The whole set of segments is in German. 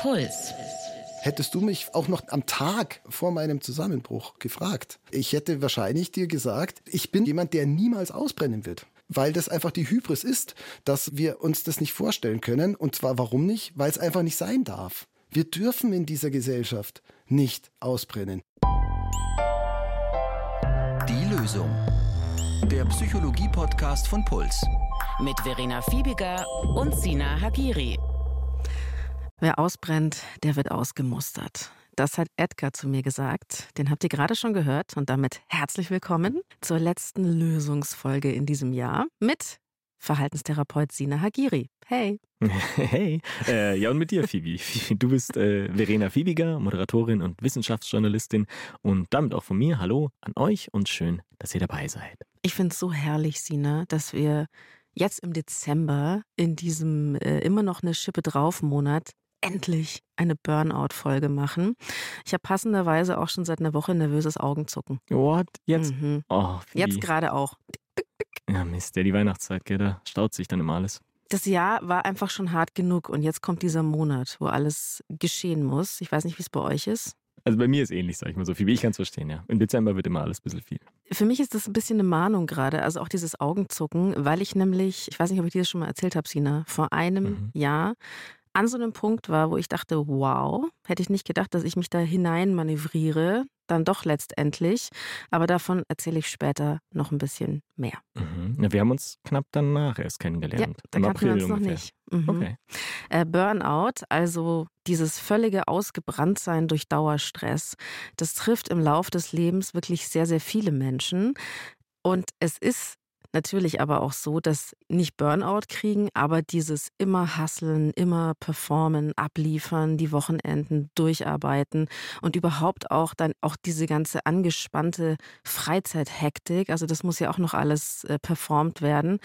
Puls. Hättest du mich auch noch am Tag vor meinem Zusammenbruch gefragt, ich hätte wahrscheinlich dir gesagt, ich bin jemand, der niemals ausbrennen wird. Weil das einfach die Hybris ist, dass wir uns das nicht vorstellen können. Und zwar warum nicht? Weil es einfach nicht sein darf. Wir dürfen in dieser Gesellschaft nicht ausbrennen. Die Lösung. Der Psychologie-Podcast von Puls. Mit Verena Fiebiger und Sina Hagiri. Wer ausbrennt, der wird ausgemustert. Das hat Edgar zu mir gesagt. Den habt ihr gerade schon gehört. Und damit herzlich willkommen zur letzten Lösungsfolge in diesem Jahr mit Verhaltenstherapeut Sina Hagiri. Hey. Hey. Äh, ja, und mit dir, Phoebe. Du bist äh, Verena Fiebiger, Moderatorin und Wissenschaftsjournalistin. Und damit auch von mir Hallo an euch und schön, dass ihr dabei seid. Ich finde es so herrlich, Sina, dass wir jetzt im Dezember in diesem äh, immer noch eine Schippe drauf Monat endlich eine Burnout-Folge machen. Ich habe passenderweise auch schon seit einer Woche nervöses Augenzucken. What? Jetzt? Mhm. Oh, Jetzt gerade auch. Ja, Mist, ja, die Weihnachtszeit, gell, da staut sich dann immer alles. Das Jahr war einfach schon hart genug und jetzt kommt dieser Monat, wo alles geschehen muss. Ich weiß nicht, wie es bei euch ist. Also bei mir ist ähnlich, sag ich mal so viel, wie ich kann es verstehen, ja. Im Dezember wird immer alles ein bisschen viel. Für mich ist das ein bisschen eine Mahnung gerade, also auch dieses Augenzucken, weil ich nämlich, ich weiß nicht, ob ich dir das schon mal erzählt habe, Sina, vor einem Mhm. Jahr an so einem Punkt war, wo ich dachte, wow, hätte ich nicht gedacht, dass ich mich da hinein manövriere, dann doch letztendlich. Aber davon erzähle ich später noch ein bisschen mehr. Mhm. Ja, wir haben uns knapp danach erst kennengelernt. da Im kannten wir April uns noch nicht. Mhm. Okay. Äh, Burnout, also dieses völlige Ausgebranntsein durch Dauerstress, das trifft im Lauf des Lebens wirklich sehr, sehr viele Menschen. Und es ist natürlich aber auch so, dass nicht Burnout kriegen, aber dieses immer hasseln, immer performen, abliefern, die Wochenenden durcharbeiten und überhaupt auch dann auch diese ganze angespannte Freizeithektik, also das muss ja auch noch alles äh, performt werden.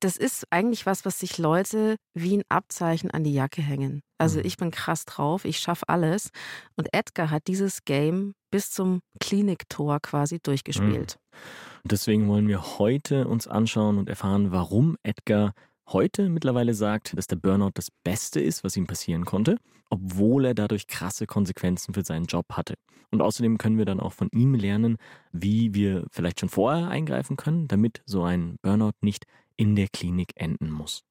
Das ist eigentlich was, was sich Leute wie ein Abzeichen an die Jacke hängen. Also Mhm. ich bin krass drauf, ich schaffe alles und Edgar hat dieses Game bis zum Kliniktor quasi durchgespielt. Und deswegen wollen wir heute uns anschauen und erfahren, warum Edgar heute mittlerweile sagt, dass der Burnout das Beste ist, was ihm passieren konnte, obwohl er dadurch krasse Konsequenzen für seinen Job hatte. Und außerdem können wir dann auch von ihm lernen, wie wir vielleicht schon vorher eingreifen können, damit so ein Burnout nicht in der Klinik enden muss.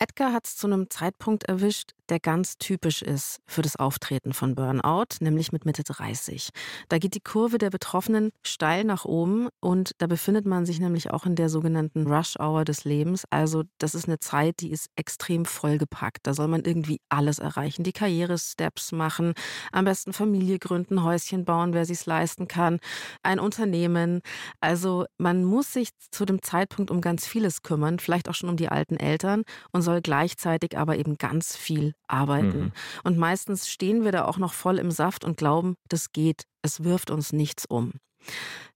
Edgar hat es zu einem Zeitpunkt erwischt, der ganz typisch ist für das Auftreten von Burnout, nämlich mit Mitte 30. Da geht die Kurve der Betroffenen steil nach oben und da befindet man sich nämlich auch in der sogenannten Rush-Hour des Lebens. Also das ist eine Zeit, die ist extrem vollgepackt. Da soll man irgendwie alles erreichen, die Karriere-Steps machen, am besten Familie gründen, Häuschen bauen, wer sich's leisten kann, ein Unternehmen. Also man muss sich zu dem Zeitpunkt um ganz vieles kümmern, vielleicht auch schon um die alten Eltern und soll gleichzeitig aber eben ganz viel arbeiten. Mhm. Und meistens stehen wir da auch noch voll im Saft und glauben, das geht, es wirft uns nichts um.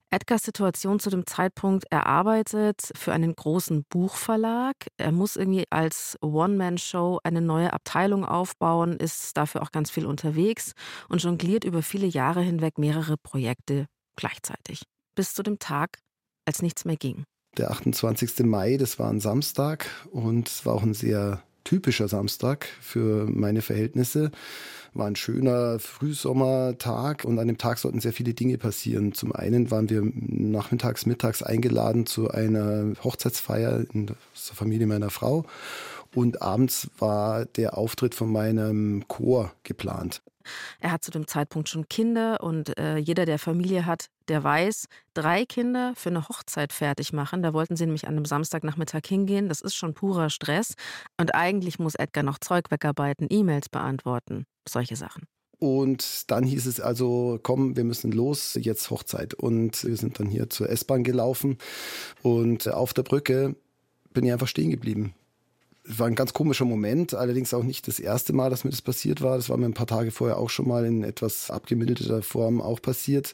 Edgars Situation zu dem Zeitpunkt, er arbeitet für einen großen Buchverlag. Er muss irgendwie als One-Man-Show eine neue Abteilung aufbauen, ist dafür auch ganz viel unterwegs und jongliert über viele Jahre hinweg mehrere Projekte gleichzeitig. Bis zu dem Tag, als nichts mehr ging. Der 28. Mai, das war ein Samstag und es war auch ein sehr typischer Samstag für meine Verhältnisse. War ein schöner Frühsommertag und an dem Tag sollten sehr viele Dinge passieren. Zum einen waren wir nachmittags, mittags eingeladen zu einer Hochzeitsfeier in der Familie meiner Frau und abends war der Auftritt von meinem Chor geplant. Er hat zu dem Zeitpunkt schon Kinder und äh, jeder, der Familie hat, der weiß, drei Kinder für eine Hochzeit fertig machen. Da wollten sie nämlich an einem Samstagnachmittag hingehen. Das ist schon purer Stress. Und eigentlich muss Edgar noch Zeug wegarbeiten, E-Mails beantworten, solche Sachen. Und dann hieß es also, komm, wir müssen los, jetzt Hochzeit. Und wir sind dann hier zur S-Bahn gelaufen und auf der Brücke bin ich einfach stehen geblieben. War ein ganz komischer Moment, allerdings auch nicht das erste Mal, dass mir das passiert war. Das war mir ein paar Tage vorher auch schon mal in etwas abgemilderter Form auch passiert.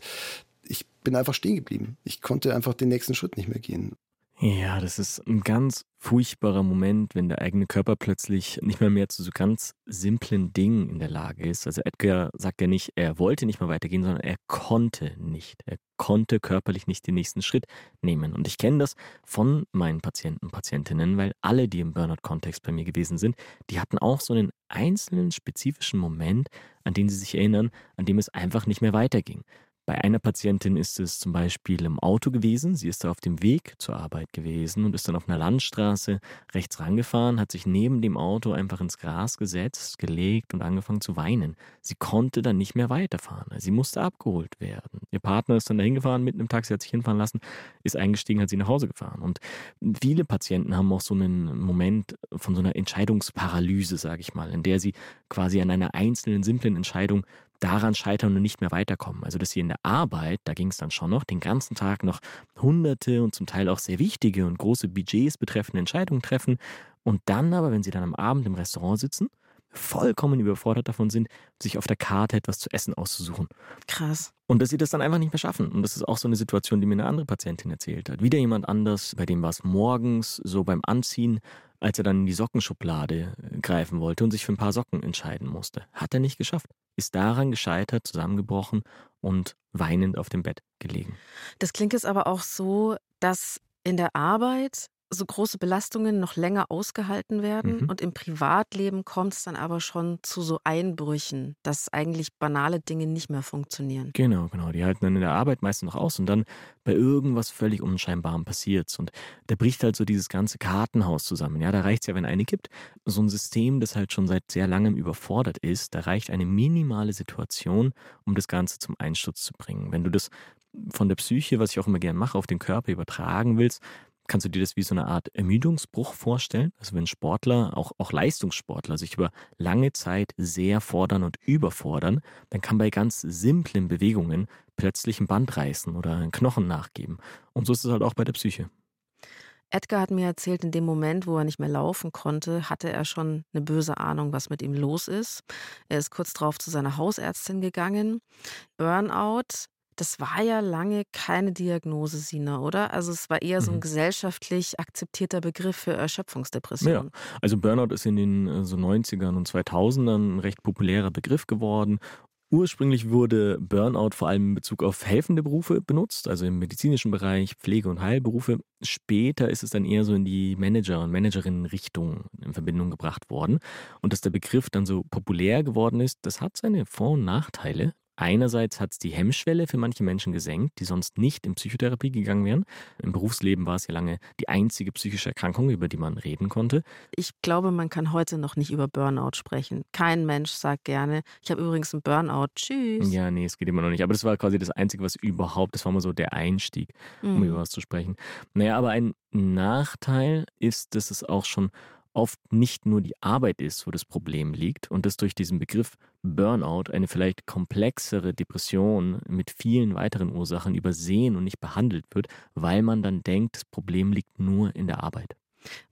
Bin einfach stehen geblieben. Ich konnte einfach den nächsten Schritt nicht mehr gehen. Ja, das ist ein ganz furchtbarer Moment, wenn der eigene Körper plötzlich nicht mehr mehr zu so ganz simplen Dingen in der Lage ist. Also Edgar sagt ja nicht, er wollte nicht mehr weitergehen, sondern er konnte nicht. Er konnte körperlich nicht den nächsten Schritt nehmen. Und ich kenne das von meinen Patienten Patientinnen, weil alle, die im Burnout-Kontext bei mir gewesen sind, die hatten auch so einen einzelnen spezifischen Moment, an den sie sich erinnern, an dem es einfach nicht mehr weiterging. Bei einer Patientin ist es zum Beispiel im Auto gewesen. Sie ist da auf dem Weg zur Arbeit gewesen und ist dann auf einer Landstraße rechts rangefahren, hat sich neben dem Auto einfach ins Gras gesetzt, gelegt und angefangen zu weinen. Sie konnte dann nicht mehr weiterfahren. Sie musste abgeholt werden. Ihr Partner ist dann dahin gefahren, mitten im Taxi hat sich hinfahren lassen, ist eingestiegen, hat sie nach Hause gefahren. Und viele Patienten haben auch so einen Moment von so einer Entscheidungsparalyse, sage ich mal, in der sie quasi an einer einzelnen simplen Entscheidung daran scheitern und nicht mehr weiterkommen. Also dass sie in der Arbeit, da ging es dann schon noch, den ganzen Tag noch hunderte und zum Teil auch sehr wichtige und große Budgets betreffende Entscheidungen treffen und dann aber, wenn sie dann am Abend im Restaurant sitzen, vollkommen überfordert davon sind, sich auf der Karte etwas zu essen auszusuchen. Krass. Und dass sie das dann einfach nicht mehr schaffen. Und das ist auch so eine Situation, die mir eine andere Patientin erzählt hat. Wieder jemand anders, bei dem war es morgens so beim Anziehen als er dann in die Sockenschublade äh, greifen wollte und sich für ein paar Socken entscheiden musste. Hat er nicht geschafft. Ist daran gescheitert, zusammengebrochen und weinend auf dem Bett gelegen. Das klingt jetzt aber auch so, dass in der Arbeit so große Belastungen noch länger ausgehalten werden Mhm. und im Privatleben kommt es dann aber schon zu so Einbrüchen, dass eigentlich banale Dinge nicht mehr funktionieren. Genau, genau. Die halten dann in der Arbeit meistens noch aus und dann bei irgendwas völlig Unscheinbarem passiert's. Und da bricht halt so dieses ganze Kartenhaus zusammen. Ja, da reicht's ja, wenn eine gibt. So ein System, das halt schon seit sehr langem überfordert ist, da reicht eine minimale Situation, um das Ganze zum Einsturz zu bringen. Wenn du das von der Psyche, was ich auch immer gerne mache, auf den Körper übertragen willst, kannst du dir das wie so eine Art Ermüdungsbruch vorstellen? Also wenn Sportler, auch, auch Leistungssportler, sich über lange Zeit sehr fordern und überfordern, dann kann bei ganz simplen Bewegungen plötzlich ein Band reißen oder ein Knochen nachgeben. Und so ist es halt auch bei der Psyche. Edgar hat mir erzählt, in dem Moment, wo er nicht mehr laufen konnte, hatte er schon eine böse Ahnung, was mit ihm los ist. Er ist kurz darauf zu seiner Hausärztin gegangen. Burnout, das war ja lange keine Diagnose, Sina, oder? Also es war eher so ein Mhm. gesellschaftlich akzeptierter Begriff für Erschöpfungsdepression. Also Burnout ist in den äh, so 90ern und 2000ern ein recht populärer Begriff geworden. Ursprünglich wurde Burnout vor allem in Bezug auf helfende Berufe benutzt, also im medizinischen Bereich, Pflege- und Heilberufe. Später ist es dann eher so in die Manager- und Managerinnen-Richtung in Verbindung gebracht worden. Und dass der Begriff dann so populär geworden ist, das hat seine Vor- und Nachteile. Einerseits hat es die Hemmschwelle für manche Menschen gesenkt, die sonst nicht in Psychotherapie gegangen wären. Im Berufsleben war es ja lange die einzige psychische Erkrankung, über die man reden konnte. Ich glaube, man kann heute noch nicht über Burnout sprechen. Kein Mensch sagt gerne, ich habe übrigens einen Burnout. Tschüss. Ja, nee, es geht immer noch nicht. Aber das war quasi das Einzige, was überhaupt, das war mal so der Einstieg, um Mhm. über was zu sprechen. Naja, aber ein Nachteil ist, dass es auch schon oft nicht nur die Arbeit ist, wo das Problem liegt und dass durch diesen Begriff Burnout eine vielleicht komplexere Depression mit vielen weiteren Ursachen übersehen und nicht behandelt wird, weil man dann denkt, das Problem liegt nur in der Arbeit.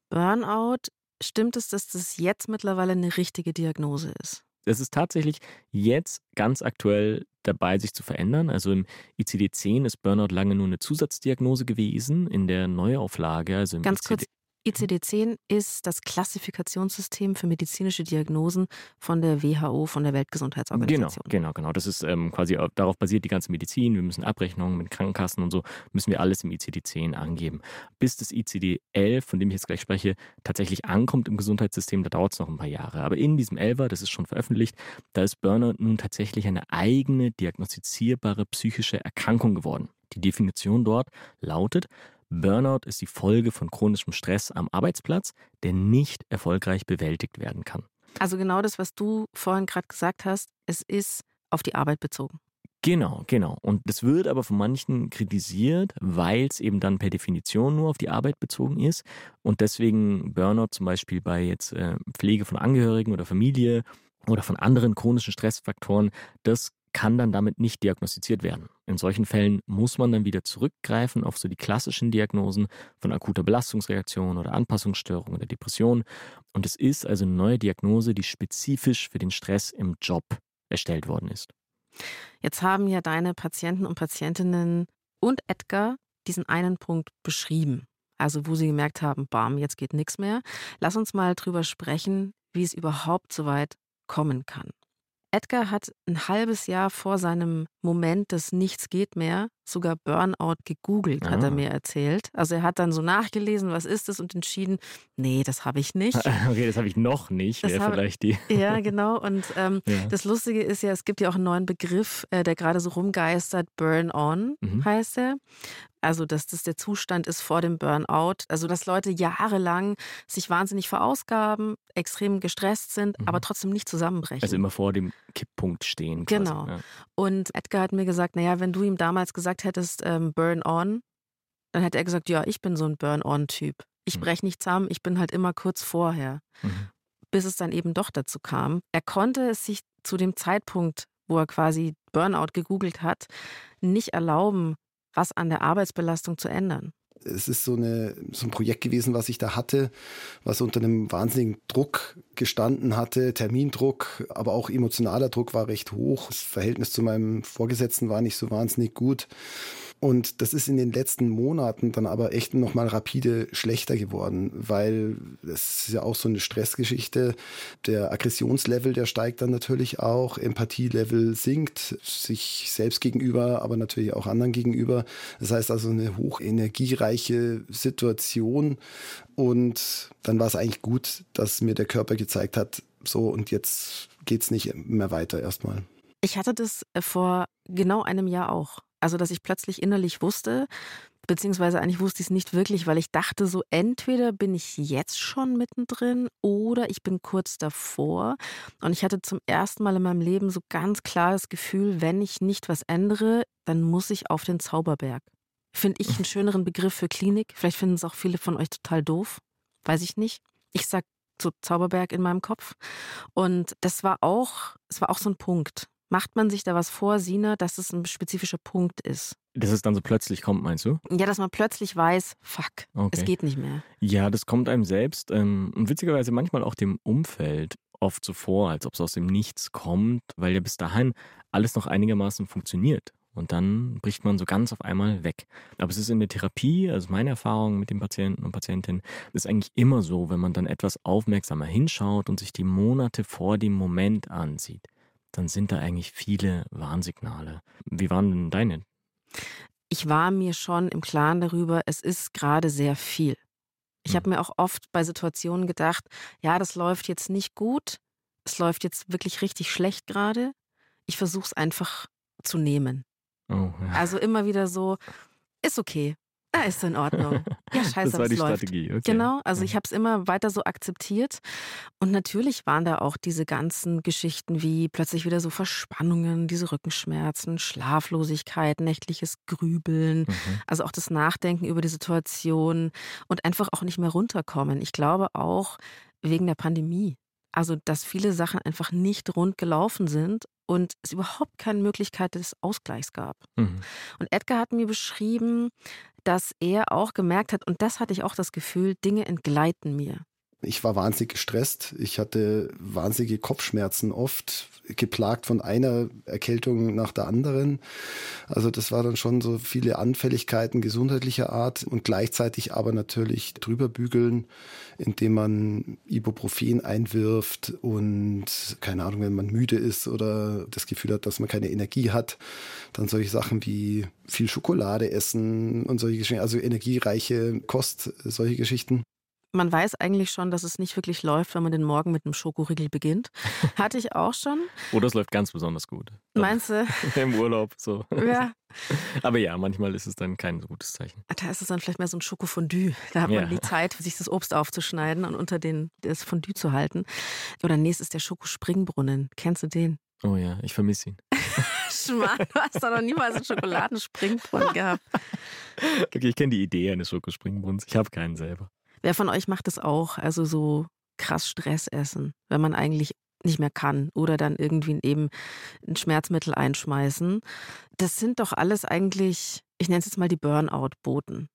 Burnout, stimmt es, dass das jetzt mittlerweile eine richtige Diagnose ist? Es ist tatsächlich jetzt ganz aktuell dabei, sich zu verändern. Also im ICD-10 ist Burnout lange nur eine Zusatzdiagnose gewesen. In der Neuauflage, also im Ganz ICD kurz, ICD-10 ist das Klassifikationssystem für medizinische Diagnosen von der WHO, von der Genau, Weltgesundheitsorganisation. genau, genau. Das ist ähm, quasi auf- darauf basiert die ganze Medizin. Wir müssen Abrechnungen mit Krankenkassen und so, müssen wir alles im ICD-10 angeben. Bis das ICD-11, von dem ich jetzt gleich spreche, tatsächlich ankommt im Gesundheitssystem, da dauert es noch ein paar Jahre. Aber in diesem 11er, das ist schon veröffentlicht, da ist Burnout nun tatsächlich eine eigene diagnostizierbare psychische Erkrankung geworden. Die Definition dort lautet, Burnout ist die Folge von chronischem Stress am Arbeitsplatz, der nicht erfolgreich bewältigt werden kann. Also genau das, was du vorhin gerade gesagt hast, es ist auf die Arbeit bezogen. Genau, genau. Und das wird aber von manchen kritisiert, weil es eben dann per Definition nur auf die Arbeit bezogen ist und deswegen Burnout zum Beispiel bei jetzt äh, Pflege von Angehörigen oder Familie oder von anderen chronischen Stressfaktoren, das kann dann damit nicht diagnostiziert werden. In solchen Fällen muss man dann wieder zurückgreifen auf so die klassischen Diagnosen von akuter Belastungsreaktion oder Anpassungsstörung oder Depression. Und es ist also eine neue Diagnose, die spezifisch für den Stress im Job erstellt worden ist. Jetzt haben ja deine Patienten und Patientinnen und Edgar diesen einen Punkt beschrieben. Also wo sie gemerkt haben, bam, jetzt geht nichts mehr. Lass uns mal drüber sprechen, wie es überhaupt so weit kommen kann. Edgar hat ein halbes Jahr vor seinem Moment des Nichts geht mehr sogar Burnout gegoogelt, ah. hat er ah. mir erzählt. Also er hat dann so nachgelesen, was ist es und entschieden, nee, das habe ich nicht. Okay, das habe ich noch nicht, wäre vielleicht die. Ja, genau. Und ähm, ja. das Lustige ist ja, es gibt ja auch einen neuen Begriff, äh, der gerade so rumgeistert, Burn-on mhm. heißt er. Also, dass das der Zustand ist vor dem Burnout. Also, dass Leute jahrelang sich wahnsinnig verausgaben, extrem gestresst sind, mhm. aber trotzdem nicht zusammenbrechen. Also immer vor dem Kipppunkt stehen. Quasi. Genau. Ja. Und Edgar hat mir gesagt, naja, wenn du ihm damals gesagt hättest, ähm, Burn on, dann hätte er gesagt, ja, ich bin so ein Burn-on-Typ. Ich mhm. breche nicht zusammen, ich bin halt immer kurz vorher. Mhm. Bis es dann eben doch dazu kam. Er konnte es sich zu dem Zeitpunkt, wo er quasi Burnout gegoogelt hat, nicht erlauben, was an der Arbeitsbelastung zu ändern. Es ist so, eine, so ein Projekt gewesen, was ich da hatte, was unter einem wahnsinnigen Druck gestanden hatte. Termindruck, aber auch emotionaler Druck war recht hoch. Das Verhältnis zu meinem Vorgesetzten war nicht so wahnsinnig gut. Und das ist in den letzten Monaten dann aber echt nochmal rapide schlechter geworden, weil das ist ja auch so eine Stressgeschichte. Der Aggressionslevel, der steigt dann natürlich auch, Empathielevel sinkt, sich selbst gegenüber, aber natürlich auch anderen gegenüber. Das heißt also eine hochenergiereiche Situation. Und dann war es eigentlich gut, dass mir der Körper gezeigt hat, so und jetzt geht's nicht mehr weiter erstmal. Ich hatte das vor genau einem Jahr auch. Also, dass ich plötzlich innerlich wusste, beziehungsweise eigentlich wusste ich es nicht wirklich, weil ich dachte so, entweder bin ich jetzt schon mittendrin oder ich bin kurz davor. Und ich hatte zum ersten Mal in meinem Leben so ganz klar das Gefühl, wenn ich nicht was ändere, dann muss ich auf den Zauberberg. Finde ich einen schöneren Begriff für Klinik. Vielleicht finden es auch viele von euch total doof. Weiß ich nicht. Ich sag so Zauberberg in meinem Kopf. Und das war auch, es war auch so ein Punkt. Macht man sich da was vor, Sina, dass es ein spezifischer Punkt ist? Dass es dann so plötzlich kommt, meinst du? Ja, dass man plötzlich weiß, fuck, okay. es geht nicht mehr. Ja, das kommt einem selbst ähm, und witzigerweise manchmal auch dem Umfeld oft so vor, als ob es aus dem Nichts kommt, weil ja bis dahin alles noch einigermaßen funktioniert. Und dann bricht man so ganz auf einmal weg. Aber es ist in der Therapie, also meine Erfahrung mit den Patienten und Patientinnen, ist eigentlich immer so, wenn man dann etwas aufmerksamer hinschaut und sich die Monate vor dem Moment ansieht dann sind da eigentlich viele Warnsignale. Wie waren denn deine? Ich war mir schon im Klaren darüber, es ist gerade sehr viel. Ich hm. habe mir auch oft bei Situationen gedacht, ja, das läuft jetzt nicht gut, es läuft jetzt wirklich richtig schlecht gerade. Ich versuche es einfach zu nehmen. Oh, ja. Also immer wieder so, ist okay, ja, ist in Ordnung. Ja, scheiße, das war die läuft. Strategie. Okay. Genau, also ich habe es immer weiter so akzeptiert. Und natürlich waren da auch diese ganzen Geschichten wie plötzlich wieder so Verspannungen, diese Rückenschmerzen, Schlaflosigkeit, nächtliches Grübeln, mhm. also auch das Nachdenken über die Situation und einfach auch nicht mehr runterkommen. Ich glaube auch wegen der Pandemie. Also, dass viele Sachen einfach nicht rund gelaufen sind und es überhaupt keine Möglichkeit des Ausgleichs gab. Mhm. Und Edgar hat mir beschrieben, dass er auch gemerkt hat, und das hatte ich auch das Gefühl, Dinge entgleiten mir. Ich war wahnsinnig gestresst. Ich hatte wahnsinnige Kopfschmerzen oft, geplagt von einer Erkältung nach der anderen. Also das war dann schon so viele Anfälligkeiten gesundheitlicher Art und gleichzeitig aber natürlich drüber bügeln, indem man Ibuprofen einwirft und keine Ahnung, wenn man müde ist oder das Gefühl hat, dass man keine Energie hat, dann solche Sachen wie viel Schokolade essen und solche Geschichten, also energiereiche Kost, solche Geschichten. Man weiß eigentlich schon, dass es nicht wirklich läuft, wenn man den Morgen mit einem Schokoriegel beginnt. Hatte ich auch schon. Oder es läuft ganz besonders gut. Meinst du? Im Urlaub so. Ja. Aber ja, manchmal ist es dann kein so gutes Zeichen. Da ist es dann vielleicht mehr so ein Schokofondue. Da hat ja. man die Zeit, sich das Obst aufzuschneiden und unter den, das Fondue zu halten. Oder nächstes der Schokospringbrunnen. Kennst du den? Oh ja, ich vermisse ihn. Schmarrn, du hast doch noch niemals einen Schokoladenspringbrunnen gehabt. Okay, ich kenne die Idee eines Schokospringbrunnens. Ich habe keinen selber. Wer von euch macht das auch? Also so krass Stress essen, wenn man eigentlich nicht mehr kann oder dann irgendwie eben ein Schmerzmittel einschmeißen. Das sind doch alles eigentlich, ich nenne es jetzt mal die Burnout-Boten.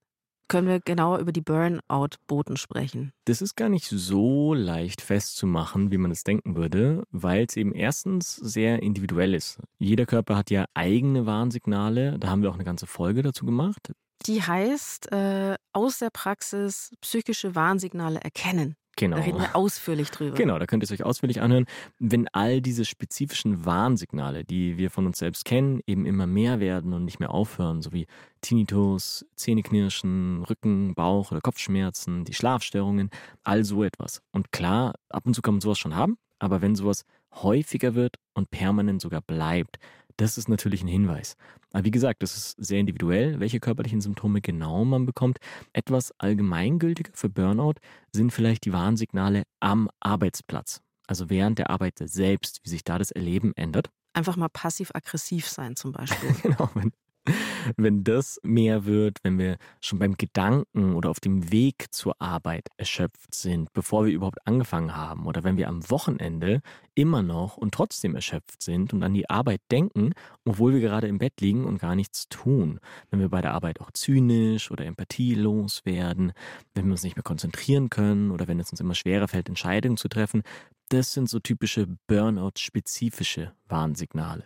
Können wir genauer über die Burnout-Boten sprechen? Das ist gar nicht so leicht festzumachen, wie man es denken würde, weil es eben erstens sehr individuell ist. Jeder Körper hat ja eigene Warnsignale, da haben wir auch eine ganze Folge dazu gemacht. Die heißt äh, aus der Praxis psychische Warnsignale erkennen. Genau. Da reden wir ausführlich drüber. Genau, da könnt ihr es euch ausführlich anhören. Wenn all diese spezifischen Warnsignale, die wir von uns selbst kennen, eben immer mehr werden und nicht mehr aufhören, so wie Tinnitus, Zähneknirschen, Rücken, Bauch- oder Kopfschmerzen, die Schlafstörungen, all so etwas. Und klar, ab und zu kann man sowas schon haben, aber wenn sowas häufiger wird und permanent sogar bleibt, das ist natürlich ein Hinweis. Aber wie gesagt, das ist sehr individuell, welche körperlichen Symptome genau man bekommt. Etwas allgemeingültiger für Burnout sind vielleicht die Warnsignale am Arbeitsplatz. Also während der Arbeit selbst, wie sich da das Erleben ändert. Einfach mal passiv-aggressiv sein zum Beispiel. genau, wenn wenn das mehr wird, wenn wir schon beim Gedanken oder auf dem Weg zur Arbeit erschöpft sind, bevor wir überhaupt angefangen haben, oder wenn wir am Wochenende immer noch und trotzdem erschöpft sind und an die Arbeit denken, obwohl wir gerade im Bett liegen und gar nichts tun, wenn wir bei der Arbeit auch zynisch oder empathielos werden, wenn wir uns nicht mehr konzentrieren können oder wenn es uns immer schwerer fällt, Entscheidungen zu treffen, das sind so typische Burnout-spezifische Warnsignale.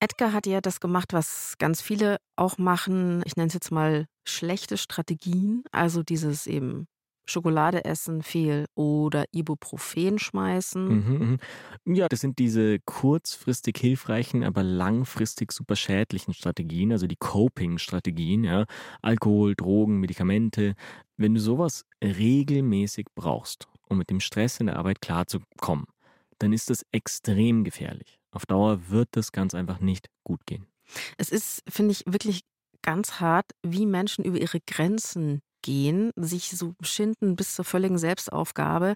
Edgar hat ja das gemacht, was ganz viele auch machen. Ich nenne es jetzt mal schlechte Strategien. Also dieses eben Schokolade essen viel oder Ibuprofen schmeißen. Mhm, mhm. Ja, das sind diese kurzfristig hilfreichen, aber langfristig super schädlichen Strategien, also die Coping-Strategien, ja. Alkohol, Drogen, Medikamente. Wenn du sowas regelmäßig brauchst, um mit dem Stress in der Arbeit klarzukommen, dann ist das extrem gefährlich. Auf Dauer wird das ganz einfach nicht gut gehen. Es ist, finde ich, wirklich ganz hart, wie Menschen über ihre Grenzen gehen, sich so schinden bis zur völligen Selbstaufgabe,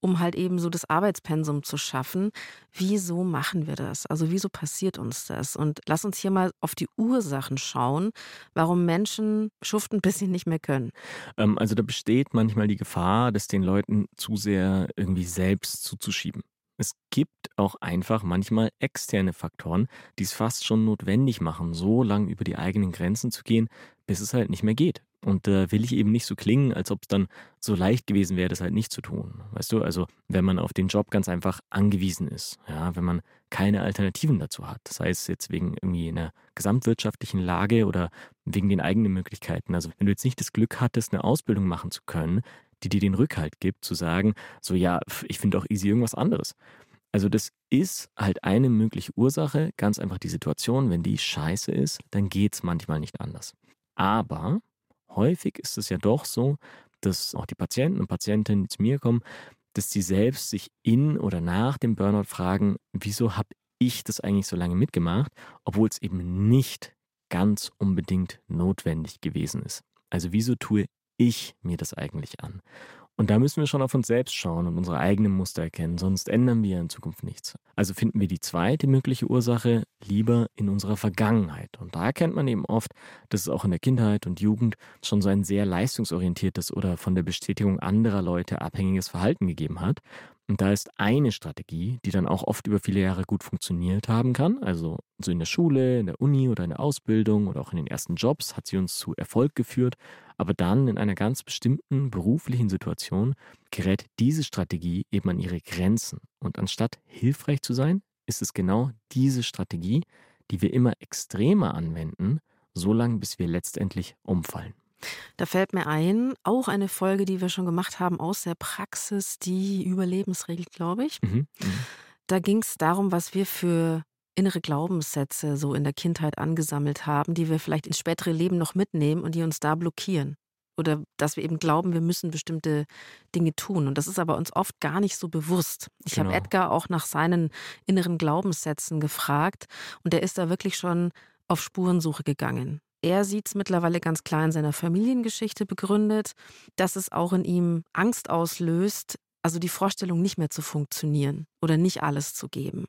um halt eben so das Arbeitspensum zu schaffen. Wieso machen wir das? Also wieso passiert uns das? Und lass uns hier mal auf die Ursachen schauen, warum Menschen schuften, bis sie nicht mehr können. Ähm, also da besteht manchmal die Gefahr, das den Leuten zu sehr irgendwie selbst zuzuschieben. Es gibt auch einfach manchmal externe Faktoren, die es fast schon notwendig machen, so lang über die eigenen Grenzen zu gehen, bis es halt nicht mehr geht. Und da will ich eben nicht so klingen, als ob es dann so leicht gewesen wäre, das halt nicht zu tun. Weißt du, also wenn man auf den Job ganz einfach angewiesen ist, ja, wenn man keine Alternativen dazu hat. Das heißt jetzt wegen irgendwie einer gesamtwirtschaftlichen Lage oder wegen den eigenen Möglichkeiten. Also wenn du jetzt nicht das Glück hattest, eine Ausbildung machen zu können, die dir den Rückhalt gibt, zu sagen, so ja, ich finde auch easy irgendwas anderes. Also das ist halt eine mögliche Ursache, ganz einfach die Situation, wenn die scheiße ist, dann geht es manchmal nicht anders. Aber häufig ist es ja doch so, dass auch die Patienten und Patientinnen, die zu mir kommen, dass sie selbst sich in oder nach dem Burnout fragen, wieso habe ich das eigentlich so lange mitgemacht, obwohl es eben nicht ganz unbedingt notwendig gewesen ist. Also wieso tue ich mir das eigentlich an? Und da müssen wir schon auf uns selbst schauen und unsere eigenen Muster erkennen, sonst ändern wir in Zukunft nichts. Also finden wir die zweite mögliche Ursache lieber in unserer Vergangenheit. Und da erkennt man eben oft, dass es auch in der Kindheit und Jugend schon so ein sehr leistungsorientiertes oder von der Bestätigung anderer Leute abhängiges Verhalten gegeben hat. Und da ist eine Strategie, die dann auch oft über viele Jahre gut funktioniert haben kann. Also so in der Schule, in der Uni oder in der Ausbildung oder auch in den ersten Jobs hat sie uns zu Erfolg geführt. Aber dann in einer ganz bestimmten beruflichen Situation gerät diese Strategie eben an ihre Grenzen. Und anstatt hilfreich zu sein, ist es genau diese Strategie, die wir immer extremer anwenden, so lange bis wir letztendlich umfallen. Da fällt mir ein, auch eine Folge, die wir schon gemacht haben aus der Praxis, die Überlebensregel, glaube ich. Mhm. Mhm. Da ging es darum, was wir für innere Glaubenssätze so in der Kindheit angesammelt haben, die wir vielleicht ins spätere Leben noch mitnehmen und die uns da blockieren. Oder dass wir eben glauben, wir müssen bestimmte Dinge tun. Und das ist aber uns oft gar nicht so bewusst. Ich genau. habe Edgar auch nach seinen inneren Glaubenssätzen gefragt und er ist da wirklich schon auf Spurensuche gegangen. Er sieht es mittlerweile ganz klar in seiner Familiengeschichte begründet, dass es auch in ihm Angst auslöst, also die Vorstellung nicht mehr zu funktionieren oder nicht alles zu geben.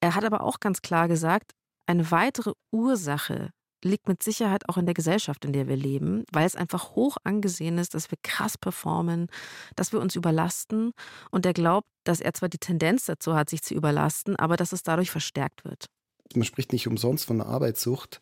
Er hat aber auch ganz klar gesagt, eine weitere Ursache liegt mit Sicherheit auch in der Gesellschaft, in der wir leben, weil es einfach hoch angesehen ist, dass wir krass performen, dass wir uns überlasten. Und er glaubt, dass er zwar die Tendenz dazu hat, sich zu überlasten, aber dass es dadurch verstärkt wird. Man spricht nicht umsonst von einer Arbeitssucht.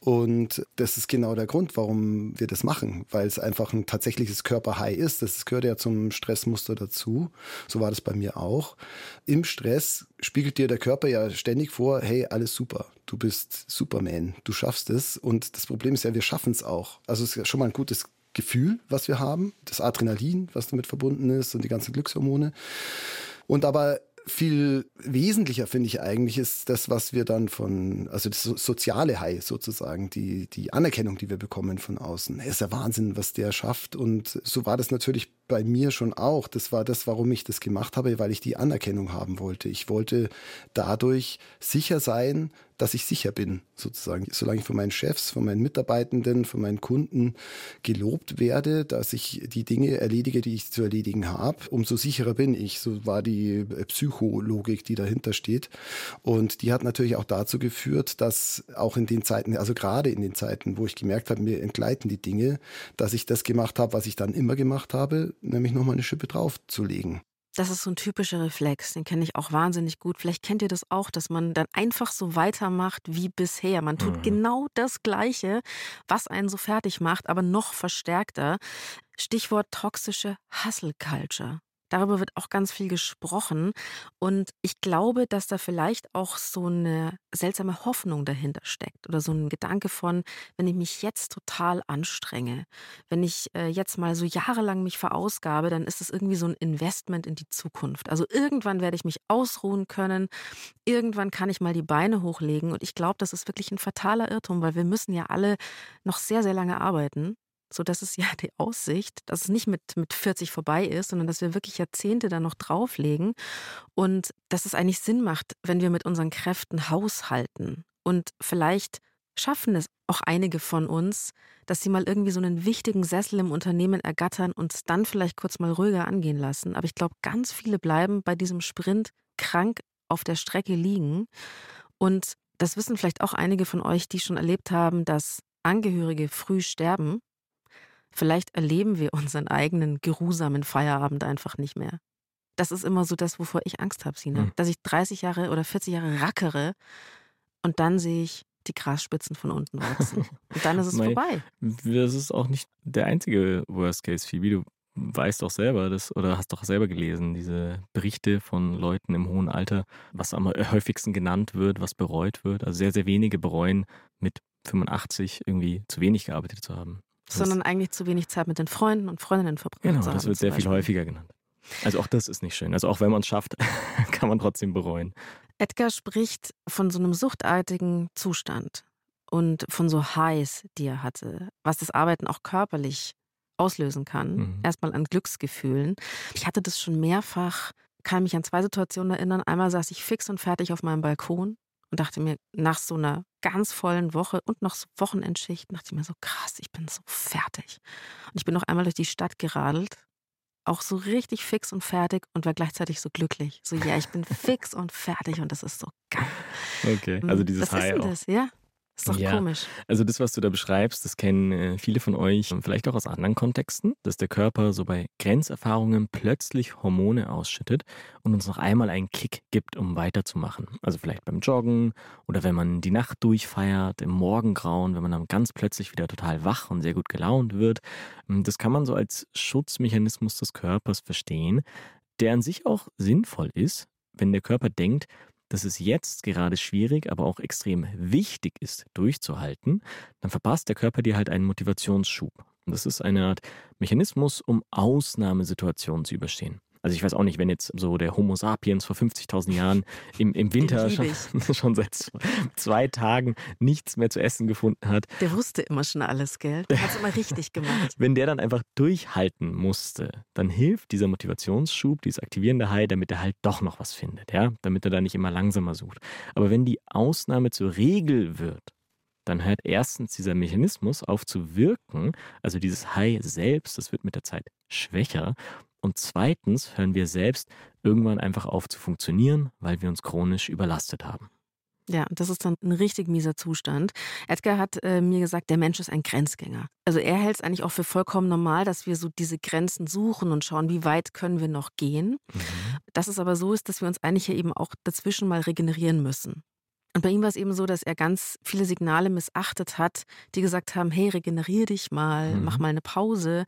Und das ist genau der Grund, warum wir das machen, weil es einfach ein tatsächliches Körperhigh ist. Das gehört ja zum Stressmuster dazu. So war das bei mir auch. Im Stress spiegelt dir der Körper ja ständig vor, hey, alles super. Du bist Superman. Du schaffst es. Und das Problem ist ja, wir schaffen es auch. Also es ist ja schon mal ein gutes Gefühl, was wir haben. Das Adrenalin, was damit verbunden ist und die ganzen Glückshormone. Und aber viel wesentlicher finde ich eigentlich ist das, was wir dann von, also das soziale High sozusagen, die, die Anerkennung, die wir bekommen von außen. Es ist ja Wahnsinn, was der schafft. Und so war das natürlich bei mir schon auch. Das war das, warum ich das gemacht habe, weil ich die Anerkennung haben wollte. Ich wollte dadurch sicher sein, dass ich sicher bin, sozusagen. Solange ich von meinen Chefs, von meinen Mitarbeitenden, von meinen Kunden gelobt werde, dass ich die Dinge erledige, die ich zu erledigen habe, umso sicherer bin ich. So war die Psychologik, die dahinter steht. Und die hat natürlich auch dazu geführt, dass auch in den Zeiten, also gerade in den Zeiten, wo ich gemerkt habe, mir entgleiten die Dinge, dass ich das gemacht habe, was ich dann immer gemacht habe, nämlich nochmal eine Schippe draufzulegen. Das ist so ein typischer Reflex, den kenne ich auch wahnsinnig gut. Vielleicht kennt ihr das auch, dass man dann einfach so weitermacht wie bisher. Man tut mhm. genau das Gleiche, was einen so fertig macht, aber noch verstärkter. Stichwort toxische Hustle Culture. Darüber wird auch ganz viel gesprochen. Und ich glaube, dass da vielleicht auch so eine seltsame Hoffnung dahinter steckt oder so ein Gedanke von, wenn ich mich jetzt total anstrenge, wenn ich äh, jetzt mal so jahrelang mich verausgabe, dann ist es irgendwie so ein Investment in die Zukunft. Also irgendwann werde ich mich ausruhen können, irgendwann kann ich mal die Beine hochlegen. Und ich glaube, das ist wirklich ein fataler Irrtum, weil wir müssen ja alle noch sehr, sehr lange arbeiten so dass es ja die Aussicht, dass es nicht mit, mit 40 vorbei ist, sondern dass wir wirklich Jahrzehnte da noch drauflegen und dass es eigentlich Sinn macht, wenn wir mit unseren Kräften haushalten. Und vielleicht schaffen es auch einige von uns, dass sie mal irgendwie so einen wichtigen Sessel im Unternehmen ergattern und dann vielleicht kurz mal ruhiger angehen lassen. Aber ich glaube, ganz viele bleiben bei diesem Sprint krank auf der Strecke liegen. Und das wissen vielleicht auch einige von euch, die schon erlebt haben, dass Angehörige früh sterben Vielleicht erleben wir unseren eigenen geruhsamen Feierabend einfach nicht mehr. Das ist immer so das, wovor ich Angst habe, Sina. Mhm. Dass ich 30 Jahre oder 40 Jahre rackere und dann sehe ich die Grasspitzen von unten wachsen. Und dann ist es Mei, vorbei. Das ist auch nicht der einzige Worst Case, Phoebe. Du weißt doch selber das oder hast doch selber gelesen, diese Berichte von Leuten im hohen Alter, was am häufigsten genannt wird, was bereut wird. Also sehr, sehr wenige bereuen, mit 85 irgendwie zu wenig gearbeitet zu haben. Sondern eigentlich zu wenig Zeit mit den Freunden und Freundinnen verbringen. Genau, das wird sehr viel häufiger genannt. Also auch das ist nicht schön. Also auch wenn man es schafft, kann man trotzdem bereuen. Edgar spricht von so einem suchtartigen Zustand und von so Highs, die er hatte, was das Arbeiten auch körperlich auslösen kann. Mhm. Erstmal an Glücksgefühlen. Ich hatte das schon mehrfach, kann mich an zwei Situationen erinnern. Einmal saß ich fix und fertig auf meinem Balkon und dachte mir, nach so einer ganz vollen Woche und noch so Wochenendschicht, dachte ich mir so, krass, ich bin so fertig. Und ich bin noch einmal durch die Stadt geradelt, auch so richtig fix und fertig und war gleichzeitig so glücklich. So, ja, ich bin fix und fertig und das ist so geil. Okay, also dieses Was High ist denn das, ja? Ist doch ja, komisch. Also das, was du da beschreibst, das kennen äh, viele von euch, vielleicht auch aus anderen Kontexten, dass der Körper so bei Grenzerfahrungen plötzlich Hormone ausschüttet und uns noch einmal einen Kick gibt, um weiterzumachen. Also vielleicht beim Joggen oder wenn man die Nacht durchfeiert, im Morgengrauen, wenn man dann ganz plötzlich wieder total wach und sehr gut gelaunt wird. Ähm, das kann man so als Schutzmechanismus des Körpers verstehen, der an sich auch sinnvoll ist, wenn der Körper denkt, dass es jetzt gerade schwierig, aber auch extrem wichtig ist, durchzuhalten, dann verpasst der Körper dir halt einen Motivationsschub. Und das ist eine Art Mechanismus, um Ausnahmesituationen zu überstehen. Also ich weiß auch nicht, wenn jetzt so der Homo sapiens vor 50.000 Jahren im, im Winter schon, schon, seit zwei Tagen nichts mehr zu essen gefunden hat. Der wusste immer schon alles, gell? Der hat es immer richtig gemacht. Wenn der dann einfach durchhalten musste, dann hilft dieser Motivationsschub, dieses aktivierende High, damit er halt doch noch was findet, ja? Damit er da nicht immer langsamer sucht. Aber wenn die Ausnahme zur Regel wird, dann hört erstens dieser Mechanismus auf zu wirken, also dieses High selbst, das wird mit der Zeit schwächer und zweitens hören wir selbst irgendwann einfach auf zu funktionieren, weil wir uns chronisch überlastet haben. Ja, das ist dann ein richtig mieser Zustand. Edgar hat äh, mir gesagt, der Mensch ist ein Grenzgänger. Also er hält es eigentlich auch für vollkommen normal, dass wir so diese Grenzen suchen und schauen, wie weit können wir noch gehen. Mhm. Dass es aber so ist, dass wir uns eigentlich ja eben auch dazwischen mal regenerieren müssen. Und bei ihm war es eben so, dass er ganz viele Signale missachtet hat, die gesagt haben, hey, regenerier dich mal, mhm. mach mal eine Pause.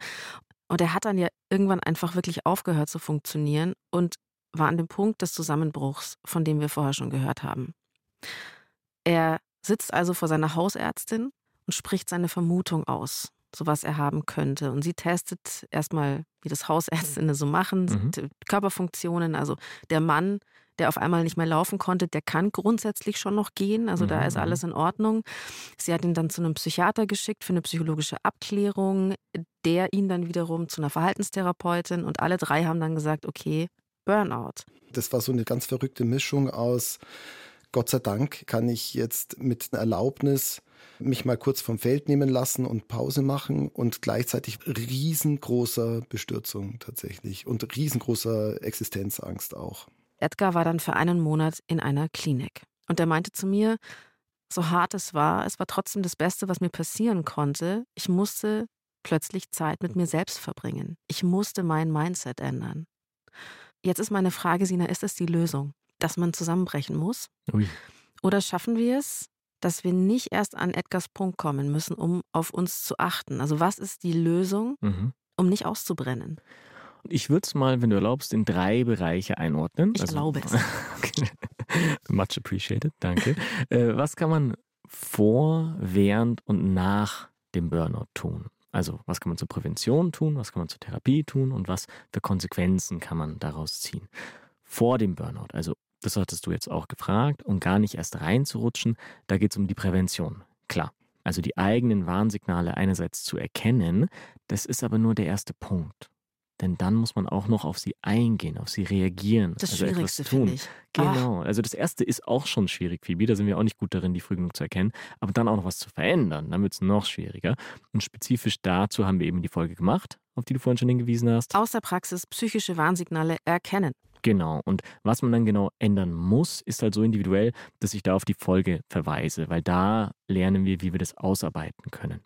Und er hat dann ja irgendwann einfach wirklich aufgehört zu funktionieren und war an dem Punkt des Zusammenbruchs, von dem wir vorher schon gehört haben. Er sitzt also vor seiner Hausärztin und spricht seine Vermutung aus, so was er haben könnte. Und sie testet erstmal, wie das Hausärztinnen so machen, mhm. Körperfunktionen. Also der Mann, der auf einmal nicht mehr laufen konnte, der kann grundsätzlich schon noch gehen. Also mhm. da ist mhm. alles in Ordnung. Sie hat ihn dann zu einem Psychiater geschickt für eine psychologische Abklärung, der ihn dann wiederum zu einer Verhaltenstherapeutin und alle drei haben dann gesagt, okay, Burnout. Das war so eine ganz verrückte Mischung aus Gott sei Dank kann ich jetzt mit einer Erlaubnis mich mal kurz vom Feld nehmen lassen und Pause machen und gleichzeitig riesengroßer Bestürzung tatsächlich und riesengroßer Existenzangst auch. Edgar war dann für einen Monat in einer Klinik und er meinte zu mir, so hart es war, es war trotzdem das Beste, was mir passieren konnte. Ich musste plötzlich Zeit mit mir selbst verbringen. Ich musste mein Mindset ändern. Jetzt ist meine Frage, Sina, ist das die Lösung? Dass man zusammenbrechen muss? Ui. Oder schaffen wir es, dass wir nicht erst an Edgars Punkt kommen müssen, um auf uns zu achten? Also was ist die Lösung, mhm. um nicht auszubrennen? Ich würde es mal, wenn du erlaubst, in drei Bereiche einordnen. Ich also, erlaube es. okay. Much appreciated, danke. Äh, was kann man vor, während und nach dem Burnout tun? Also was kann man zur Prävention tun, was kann man zur Therapie tun und was für Konsequenzen kann man daraus ziehen? Vor dem Burnout, also das hattest du jetzt auch gefragt, um gar nicht erst reinzurutschen, da geht es um die Prävention. Klar. Also die eigenen Warnsignale einerseits zu erkennen, das ist aber nur der erste Punkt. Denn dann muss man auch noch auf sie eingehen, auf sie reagieren. Das also Schwierigste finde ich. Genau. Ach. Also das erste ist auch schon schwierig, Phoebe. Da sind wir auch nicht gut darin, die früh genug zu erkennen. Aber dann auch noch was zu verändern, dann wird es noch schwieriger. Und spezifisch dazu haben wir eben die Folge gemacht, auf die du vorhin schon hingewiesen hast. Aus der Praxis psychische Warnsignale erkennen. Genau. Und was man dann genau ändern muss, ist halt so individuell, dass ich da auf die Folge verweise, weil da lernen wir, wie wir das ausarbeiten können.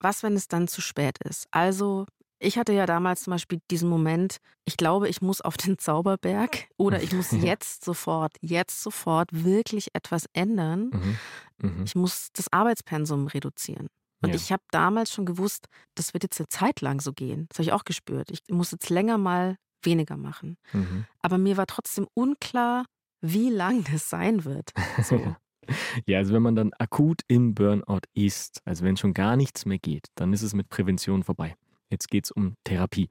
Was, wenn es dann zu spät ist? Also, ich hatte ja damals zum Beispiel diesen Moment, ich glaube, ich muss auf den Zauberberg oder ich muss jetzt sofort, jetzt sofort wirklich etwas ändern. Mhm. Mhm. Ich muss das Arbeitspensum reduzieren. Und ja. ich habe damals schon gewusst, das wird jetzt eine Zeit lang so gehen. Das habe ich auch gespürt. Ich muss jetzt länger mal weniger machen. Mhm. Aber mir war trotzdem unklar, wie lang das sein wird. So. ja, also wenn man dann akut im Burnout ist, also wenn schon gar nichts mehr geht, dann ist es mit Prävention vorbei. Jetzt geht es um Therapie.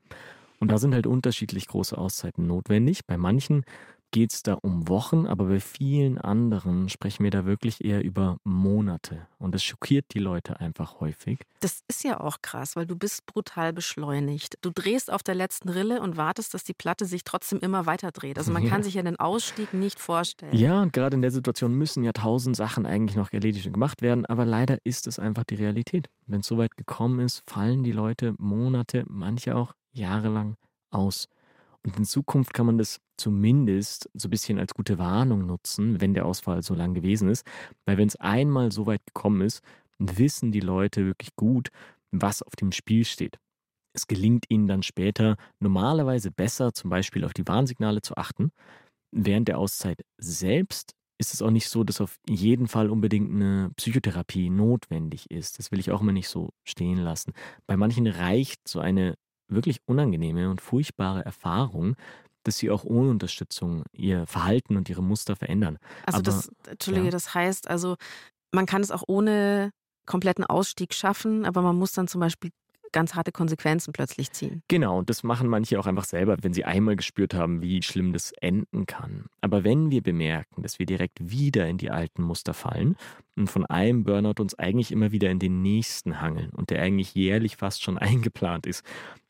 Und da sind halt unterschiedlich große Auszeiten notwendig. Bei manchen geht es da um Wochen, aber bei vielen anderen sprechen wir da wirklich eher über Monate. Und das schockiert die Leute einfach häufig. Das ist ja auch krass, weil du bist brutal beschleunigt. Du drehst auf der letzten Rille und wartest, dass die Platte sich trotzdem immer weiter dreht. Also man ja. kann sich ja den Ausstieg nicht vorstellen. Ja, und gerade in der Situation müssen ja tausend Sachen eigentlich noch erledigt und gemacht werden, aber leider ist es einfach die Realität. Wenn es so weit gekommen ist, fallen die Leute Monate, manche auch jahrelang aus. Und in Zukunft kann man das zumindest so ein bisschen als gute Warnung nutzen, wenn der Ausfall so lang gewesen ist. Weil wenn es einmal so weit gekommen ist, wissen die Leute wirklich gut, was auf dem Spiel steht. Es gelingt ihnen dann später normalerweise besser, zum Beispiel auf die Warnsignale zu achten. Während der Auszeit selbst ist es auch nicht so, dass auf jeden Fall unbedingt eine Psychotherapie notwendig ist. Das will ich auch immer nicht so stehen lassen. Bei manchen reicht so eine wirklich unangenehme und furchtbare Erfahrung, dass sie auch ohne Unterstützung ihr Verhalten und ihre Muster verändern. Also Aber, das, Entschuldige, ja. das heißt also, man kann es auch ohne kompletten Ausstieg schaffen, aber man muss dann zum Beispiel ganz harte Konsequenzen plötzlich ziehen. Genau, und das machen manche auch einfach selber, wenn sie einmal gespürt haben, wie schlimm das enden kann. Aber wenn wir bemerken, dass wir direkt wieder in die alten Muster fallen und von einem Burnout uns eigentlich immer wieder in den nächsten hangeln und der eigentlich jährlich fast schon eingeplant ist,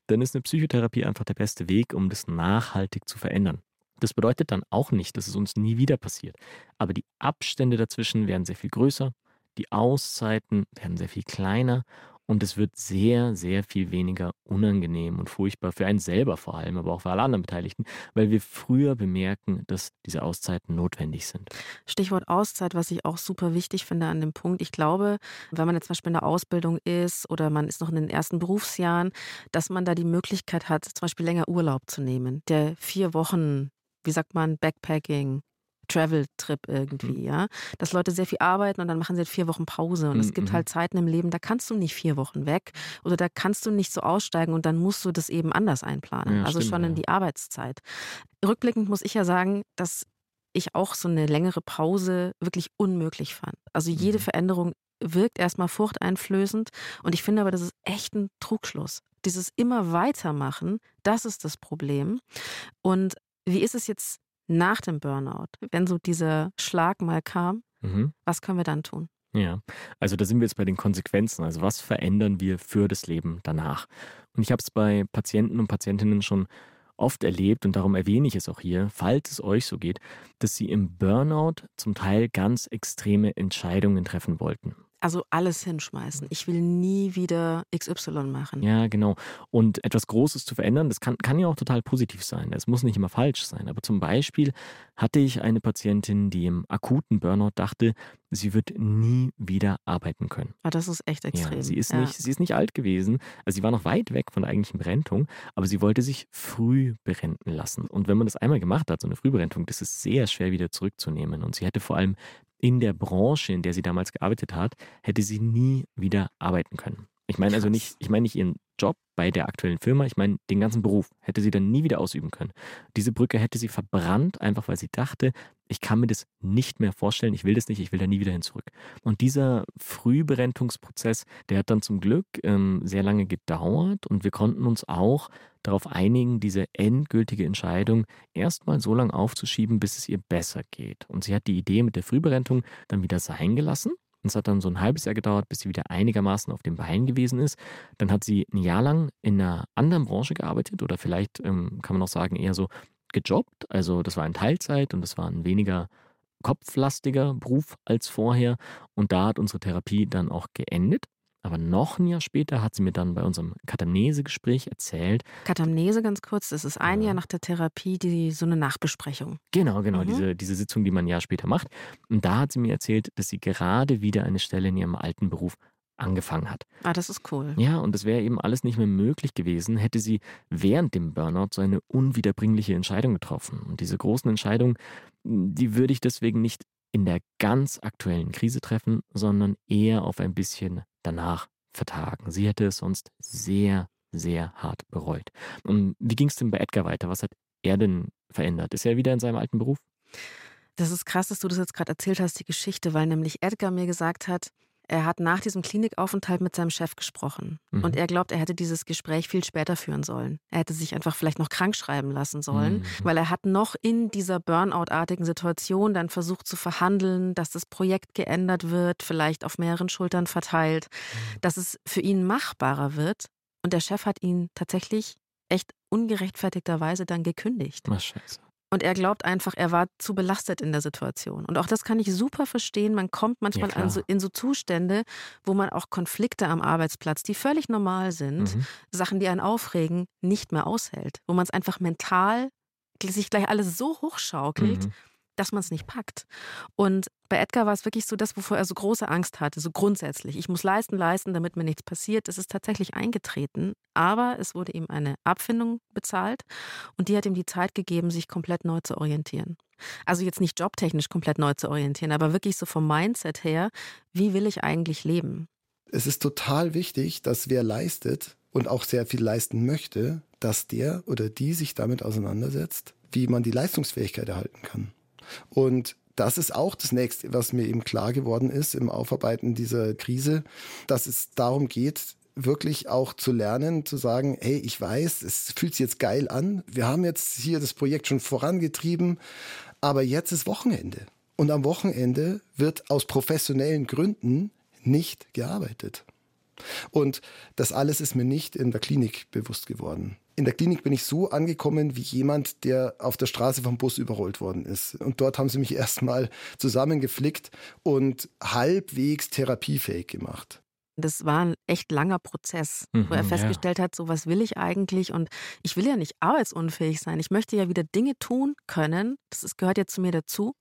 dann ist eine Psychotherapie einfach der beste Weg, um das nachhaltig zu verändern. Das bedeutet dann auch nicht, dass es uns nie wieder passiert. Aber die Abstände dazwischen werden sehr viel größer, die Auszeiten werden sehr viel kleiner und es wird sehr, sehr viel weniger unangenehm und furchtbar für einen selber vor allem, aber auch für alle anderen Beteiligten, weil wir früher bemerken, dass diese Auszeiten notwendig sind. Stichwort Auszeit, was ich auch super wichtig finde an dem Punkt. Ich glaube, wenn man jetzt zum Beispiel in der Ausbildung ist oder man ist noch in den ersten Berufsjahren, dass man da die Möglichkeit hat, zum Beispiel länger Urlaub zu nehmen. Der vier Wochen, wie sagt man, Backpacking, Travel-Trip irgendwie, mhm. ja. Dass Leute sehr viel arbeiten und dann machen sie halt vier Wochen Pause. Und mhm. es gibt halt Zeiten im Leben, da kannst du nicht vier Wochen weg oder da kannst du nicht so aussteigen und dann musst du das eben anders einplanen. Ja, also stimmt, schon in die Arbeitszeit. Rückblickend muss ich ja sagen, dass ich auch so eine längere Pause wirklich unmöglich fand. Also jede mhm. Veränderung wirkt erstmal furchteinflößend und ich finde aber, das ist echt ein Trugschluss. Dieses immer weitermachen, das ist das Problem. Und wie ist es jetzt nach dem Burnout, wenn so dieser Schlag mal kam? Mhm. Was können wir dann tun? Ja, also da sind wir jetzt bei den Konsequenzen. Also was verändern wir für das Leben danach? Und ich habe es bei Patienten und Patientinnen schon oft erlebt, und darum erwähne ich es auch hier, falls es euch so geht, dass sie im Burnout zum Teil ganz extreme Entscheidungen treffen wollten. Also alles hinschmeißen. Ich will nie wieder XY machen. Ja, genau. Und etwas Großes zu verändern, das kann, kann ja auch total positiv sein. Es muss nicht immer falsch sein. Aber zum Beispiel hatte ich eine Patientin, die im akuten Burnout dachte, sie wird nie wieder arbeiten können. Ah, das ist echt extrem. Ja, sie, ist ja. nicht, sie ist nicht alt gewesen. Also sie war noch weit weg von der eigentlichen Berentung, aber sie wollte sich früh berenten lassen. Und wenn man das einmal gemacht hat, so eine Frühberentung, das ist sehr schwer wieder zurückzunehmen. Und sie hätte vor allem in der Branche, in der sie damals gearbeitet hat, hätte sie nie wieder arbeiten können. Ich meine also nicht, ich meine nicht ihren Job bei der aktuellen Firma, ich meine den ganzen Beruf hätte sie dann nie wieder ausüben können. Diese Brücke hätte sie verbrannt, einfach weil sie dachte, ich kann mir das nicht mehr vorstellen, ich will das nicht, ich will da nie wieder hin zurück. Und dieser Frühberentungsprozess, der hat dann zum Glück ähm, sehr lange gedauert und wir konnten uns auch darauf einigen, diese endgültige Entscheidung erstmal so lange aufzuschieben, bis es ihr besser geht. Und sie hat die Idee mit der Frühberentung dann wieder sein gelassen es hat dann so ein halbes Jahr gedauert, bis sie wieder einigermaßen auf dem Bein gewesen ist. Dann hat sie ein Jahr lang in einer anderen Branche gearbeitet oder vielleicht ähm, kann man auch sagen, eher so gejobbt. Also das war in Teilzeit und das war ein weniger kopflastiger Beruf als vorher. Und da hat unsere Therapie dann auch geendet. Aber noch ein Jahr später hat sie mir dann bei unserem Katamnese-Gespräch erzählt. Katamnese ganz kurz, das ist ein ja. Jahr nach der Therapie, die so eine Nachbesprechung. Genau, genau, mhm. diese, diese Sitzung, die man ein Jahr später macht. Und da hat sie mir erzählt, dass sie gerade wieder eine Stelle in ihrem alten Beruf angefangen hat. Ah, das ist cool. Ja, und das wäre eben alles nicht mehr möglich gewesen, hätte sie während dem Burnout so eine unwiederbringliche Entscheidung getroffen. Und diese großen Entscheidungen, die würde ich deswegen nicht in der ganz aktuellen Krise treffen, sondern eher auf ein bisschen danach vertagen. Sie hätte es sonst sehr, sehr hart bereut. Und wie ging es denn bei Edgar weiter? Was hat er denn verändert? Ist er wieder in seinem alten Beruf? Das ist krass, dass du das jetzt gerade erzählt hast, die Geschichte, weil nämlich Edgar mir gesagt hat, er hat nach diesem Klinikaufenthalt mit seinem Chef gesprochen. Mhm. Und er glaubt, er hätte dieses Gespräch viel später führen sollen. Er hätte sich einfach vielleicht noch krank schreiben lassen sollen, mhm. weil er hat noch in dieser Burnout-artigen Situation dann versucht zu verhandeln, dass das Projekt geändert wird, vielleicht auf mehreren Schultern verteilt, mhm. dass es für ihn machbarer wird. Und der Chef hat ihn tatsächlich echt ungerechtfertigterweise dann gekündigt. Ach, scheiße. Und er glaubt einfach, er war zu belastet in der Situation. Und auch das kann ich super verstehen. Man kommt manchmal ja, so, in so Zustände, wo man auch Konflikte am Arbeitsplatz, die völlig normal sind, mhm. Sachen, die einen aufregen, nicht mehr aushält. Wo man es einfach mental sich gleich alles so hochschaukelt, mhm dass man es nicht packt. Und bei Edgar war es wirklich so das, wovor er so große Angst hatte, so grundsätzlich. Ich muss leisten, leisten, damit mir nichts passiert. Es ist tatsächlich eingetreten, aber es wurde ihm eine Abfindung bezahlt und die hat ihm die Zeit gegeben, sich komplett neu zu orientieren. Also jetzt nicht jobtechnisch komplett neu zu orientieren, aber wirklich so vom Mindset her, wie will ich eigentlich leben? Es ist total wichtig, dass wer leistet und auch sehr viel leisten möchte, dass der oder die sich damit auseinandersetzt, wie man die Leistungsfähigkeit erhalten kann. Und das ist auch das nächste, was mir eben klar geworden ist im Aufarbeiten dieser Krise, dass es darum geht, wirklich auch zu lernen, zu sagen, hey, ich weiß, es fühlt sich jetzt geil an. Wir haben jetzt hier das Projekt schon vorangetrieben, aber jetzt ist Wochenende. Und am Wochenende wird aus professionellen Gründen nicht gearbeitet. Und das alles ist mir nicht in der Klinik bewusst geworden. In der Klinik bin ich so angekommen wie jemand, der auf der Straße vom Bus überrollt worden ist. Und dort haben sie mich erstmal zusammengeflickt und halbwegs therapiefähig gemacht. Das war ein echt langer Prozess, mhm, wo er mhm, festgestellt ja. hat, so was will ich eigentlich und ich will ja nicht arbeitsunfähig sein. Ich möchte ja wieder Dinge tun können. Das ist, gehört ja zu mir dazu.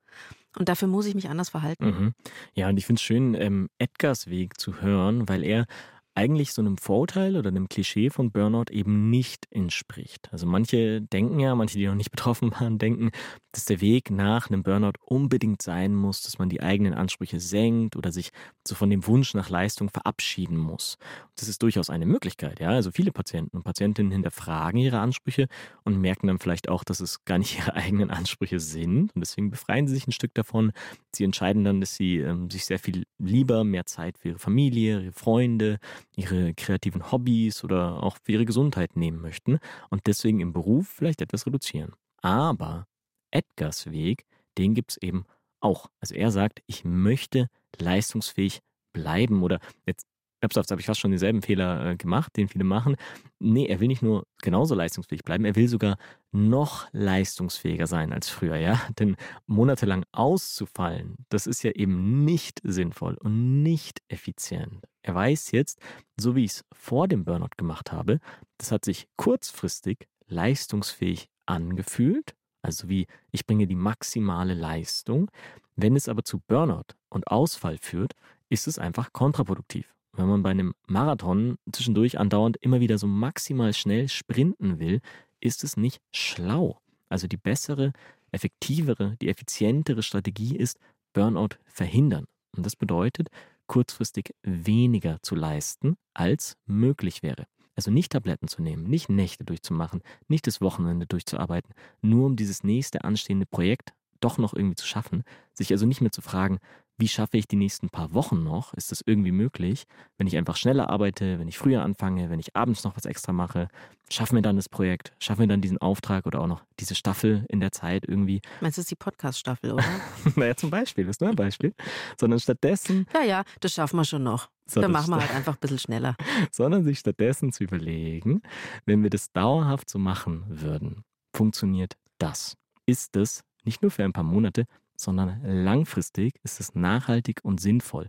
Und dafür muss ich mich anders verhalten. Mhm. Ja, und ich finde es schön, ähm, Edgars Weg zu hören, weil er eigentlich so einem Vorurteil oder einem Klischee von Burnout eben nicht entspricht. Also manche denken ja, manche, die noch nicht betroffen waren, denken, dass der Weg nach einem Burnout unbedingt sein muss, dass man die eigenen Ansprüche senkt oder sich so von dem Wunsch nach Leistung verabschieden muss. Das ist durchaus eine Möglichkeit, ja. Also viele Patienten und Patientinnen hinterfragen ihre Ansprüche und merken dann vielleicht auch, dass es gar nicht ihre eigenen Ansprüche sind. Und deswegen befreien sie sich ein Stück davon. Sie entscheiden dann, dass sie ähm, sich sehr viel lieber mehr Zeit für ihre Familie, ihre Freunde, ihre kreativen Hobbys oder auch für ihre Gesundheit nehmen möchten und deswegen im Beruf vielleicht etwas reduzieren. Aber Edgars Weg, den gibt es eben auch. Also er sagt, ich möchte leistungsfähig bleiben oder jetzt Websofts habe ich fast schon denselben Fehler äh, gemacht, den viele machen. Nee, er will nicht nur genauso leistungsfähig bleiben, er will sogar noch leistungsfähiger sein als früher, ja? Denn monatelang auszufallen, das ist ja eben nicht sinnvoll und nicht effizient. Er weiß jetzt, so wie ich es vor dem Burnout gemacht habe, das hat sich kurzfristig leistungsfähig angefühlt, also wie ich bringe die maximale Leistung. Wenn es aber zu Burnout und Ausfall führt, ist es einfach kontraproduktiv. Wenn man bei einem Marathon zwischendurch andauernd immer wieder so maximal schnell sprinten will, ist es nicht schlau. Also die bessere, effektivere, die effizientere Strategie ist Burnout verhindern. Und das bedeutet, kurzfristig weniger zu leisten, als möglich wäre. Also nicht Tabletten zu nehmen, nicht Nächte durchzumachen, nicht das Wochenende durchzuarbeiten, nur um dieses nächste anstehende Projekt doch noch irgendwie zu schaffen, sich also nicht mehr zu fragen, wie schaffe ich die nächsten paar Wochen noch? Ist das irgendwie möglich? Wenn ich einfach schneller arbeite, wenn ich früher anfange, wenn ich abends noch was extra mache, schaffen wir dann das Projekt, schaffen wir dann diesen Auftrag oder auch noch diese Staffel in der Zeit irgendwie. Meinst du, das ist die Podcast-Staffel, oder? naja, zum Beispiel, das ist nur ein Beispiel. Sondern stattdessen. Ja, ja, das schaffen wir schon noch. Dann machen wir halt einfach ein bisschen schneller. Sondern sich stattdessen zu überlegen, wenn wir das dauerhaft so machen würden, funktioniert das? Ist es nicht nur für ein paar Monate, sondern langfristig ist es nachhaltig und sinnvoll.